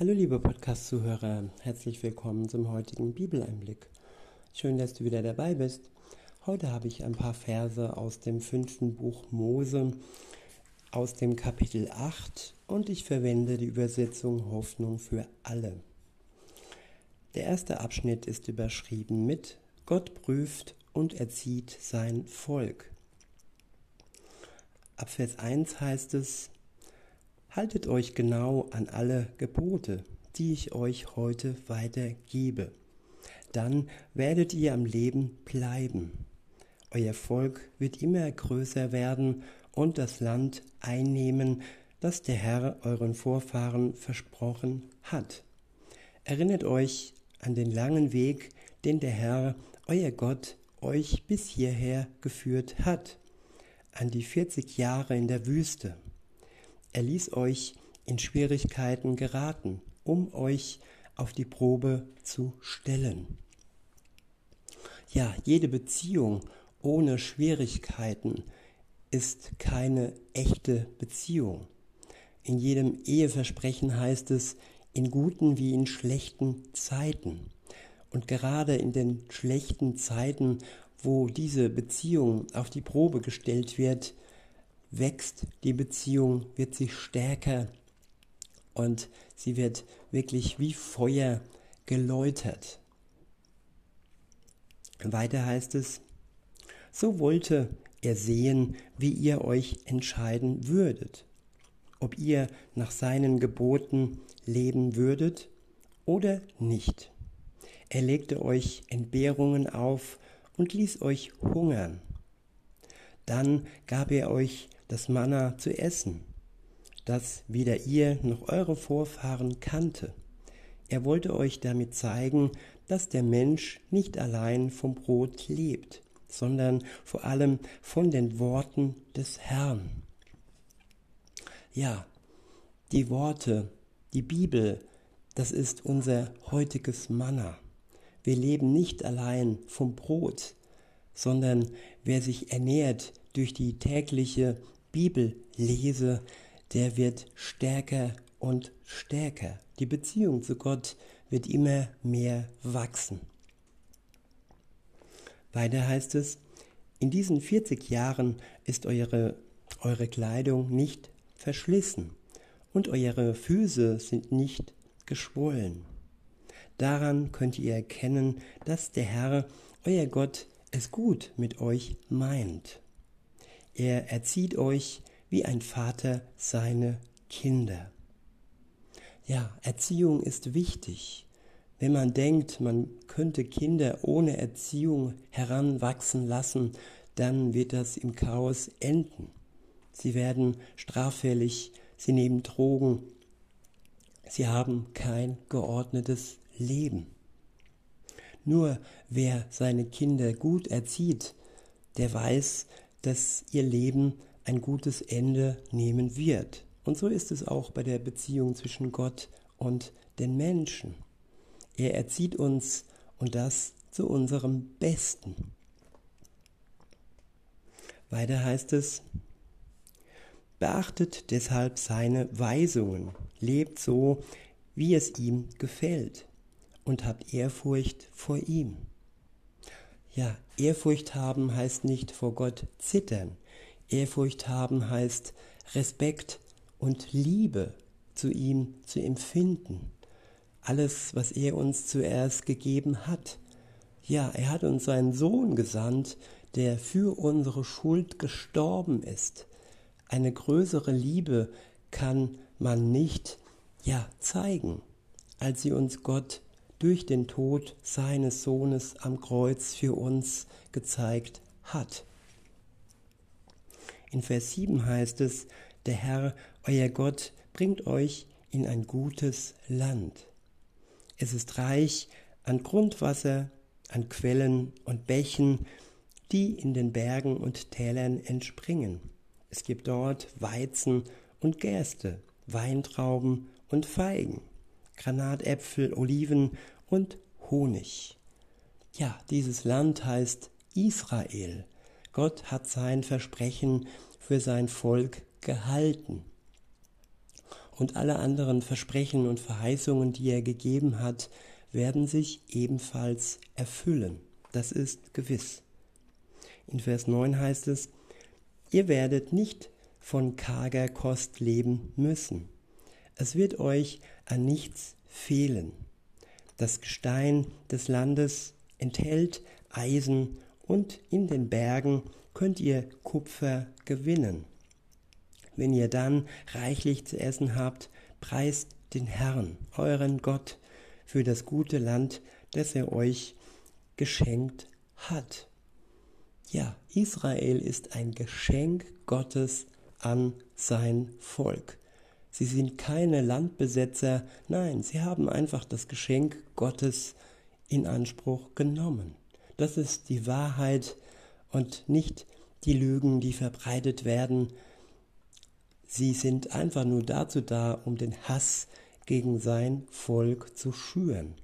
Hallo liebe Podcast-Zuhörer, herzlich willkommen zum heutigen Bibeleinblick. Schön, dass du wieder dabei bist. Heute habe ich ein paar Verse aus dem fünften Buch Mose, aus dem Kapitel 8 und ich verwende die Übersetzung Hoffnung für alle. Der erste Abschnitt ist überschrieben mit Gott prüft und erzieht sein Volk. Ab Vers 1 heißt es, Haltet euch genau an alle Gebote, die ich euch heute weitergebe. Dann werdet ihr am Leben bleiben. Euer Volk wird immer größer werden und das Land einnehmen, das der Herr euren Vorfahren versprochen hat. Erinnert euch an den langen Weg, den der Herr, euer Gott, euch bis hierher geführt hat, an die 40 Jahre in der Wüste er ließ euch in Schwierigkeiten geraten, um euch auf die Probe zu stellen. Ja, jede Beziehung ohne Schwierigkeiten ist keine echte Beziehung. In jedem Eheversprechen heißt es, in guten wie in schlechten Zeiten. Und gerade in den schlechten Zeiten, wo diese Beziehung auf die Probe gestellt wird, wächst die Beziehung, wird sie stärker und sie wird wirklich wie Feuer geläutert. Weiter heißt es, so wollte er sehen, wie ihr euch entscheiden würdet, ob ihr nach seinen Geboten leben würdet oder nicht. Er legte euch Entbehrungen auf und ließ euch hungern. Dann gab er euch das Manna zu essen, das weder ihr noch eure Vorfahren kannte. Er wollte euch damit zeigen, dass der Mensch nicht allein vom Brot lebt, sondern vor allem von den Worten des Herrn. Ja, die Worte, die Bibel, das ist unser heutiges Manna. Wir leben nicht allein vom Brot, sondern wer sich ernährt durch die tägliche Bibel lese, der wird stärker und stärker. Die Beziehung zu Gott wird immer mehr wachsen. Weiter heißt es, in diesen 40 Jahren ist eure, eure Kleidung nicht verschlissen und eure Füße sind nicht geschwollen. Daran könnt ihr erkennen, dass der Herr, euer Gott, es gut mit euch meint. Er erzieht euch wie ein Vater seine Kinder. Ja, Erziehung ist wichtig. Wenn man denkt, man könnte Kinder ohne Erziehung heranwachsen lassen, dann wird das im Chaos enden. Sie werden straffällig, sie nehmen Drogen, sie haben kein geordnetes Leben. Nur wer seine Kinder gut erzieht, der weiß, dass ihr Leben ein gutes Ende nehmen wird. Und so ist es auch bei der Beziehung zwischen Gott und den Menschen. Er erzieht uns und das zu unserem Besten. Weiter heißt es, beachtet deshalb seine Weisungen, lebt so, wie es ihm gefällt und habt Ehrfurcht vor ihm. Ja, Ehrfurcht haben heißt nicht vor Gott zittern. Ehrfurcht haben heißt Respekt und Liebe zu ihm zu empfinden. Alles, was er uns zuerst gegeben hat. Ja, er hat uns seinen Sohn gesandt, der für unsere Schuld gestorben ist. Eine größere Liebe kann man nicht, ja, zeigen, als sie uns Gott durch den Tod seines Sohnes am Kreuz für uns gezeigt hat. In Vers 7 heißt es, der Herr, euer Gott, bringt euch in ein gutes Land. Es ist reich an Grundwasser, an Quellen und Bächen, die in den Bergen und Tälern entspringen. Es gibt dort Weizen und Gerste, Weintrauben und Feigen. Granatäpfel, Oliven und Honig. Ja, dieses Land heißt Israel. Gott hat sein Versprechen für sein Volk gehalten. und alle anderen Versprechen und Verheißungen, die er gegeben hat, werden sich ebenfalls erfüllen. Das ist gewiss. In Vers 9 heißt es, ihr werdet nicht von karger Kost leben müssen. Es wird euch an nichts fehlen. Das Gestein des Landes enthält Eisen und in den Bergen könnt ihr Kupfer gewinnen. Wenn ihr dann reichlich zu essen habt, preist den Herrn, euren Gott, für das gute Land, das er euch geschenkt hat. Ja, Israel ist ein Geschenk Gottes an sein Volk. Sie sind keine Landbesetzer, nein, sie haben einfach das Geschenk Gottes in Anspruch genommen. Das ist die Wahrheit und nicht die Lügen, die verbreitet werden. Sie sind einfach nur dazu da, um den Hass gegen sein Volk zu schüren.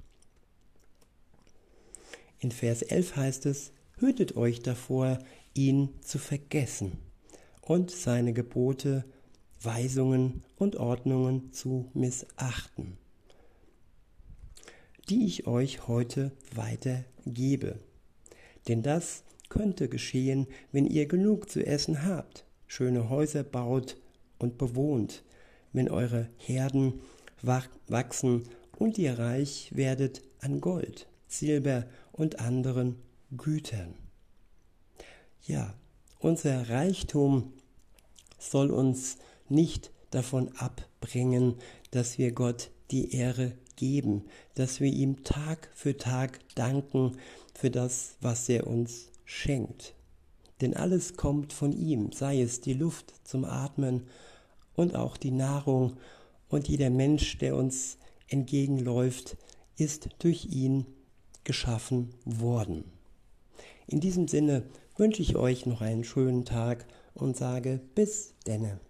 In Vers 11 heißt es, hütet euch davor, ihn zu vergessen und seine Gebote, Weisungen und Ordnungen zu missachten, die ich euch heute weitergebe. Denn das könnte geschehen, wenn ihr genug zu essen habt, schöne Häuser baut und bewohnt, wenn eure Herden wachsen und ihr reich werdet an Gold, Silber und anderen Gütern. Ja, unser Reichtum soll uns nicht davon abbringen, dass wir Gott die Ehre geben, dass wir ihm Tag für Tag danken für das, was er uns schenkt. Denn alles kommt von ihm, sei es die Luft zum Atmen und auch die Nahrung und jeder Mensch, der uns entgegenläuft, ist durch ihn geschaffen worden. In diesem Sinne wünsche ich euch noch einen schönen Tag und sage bis denne.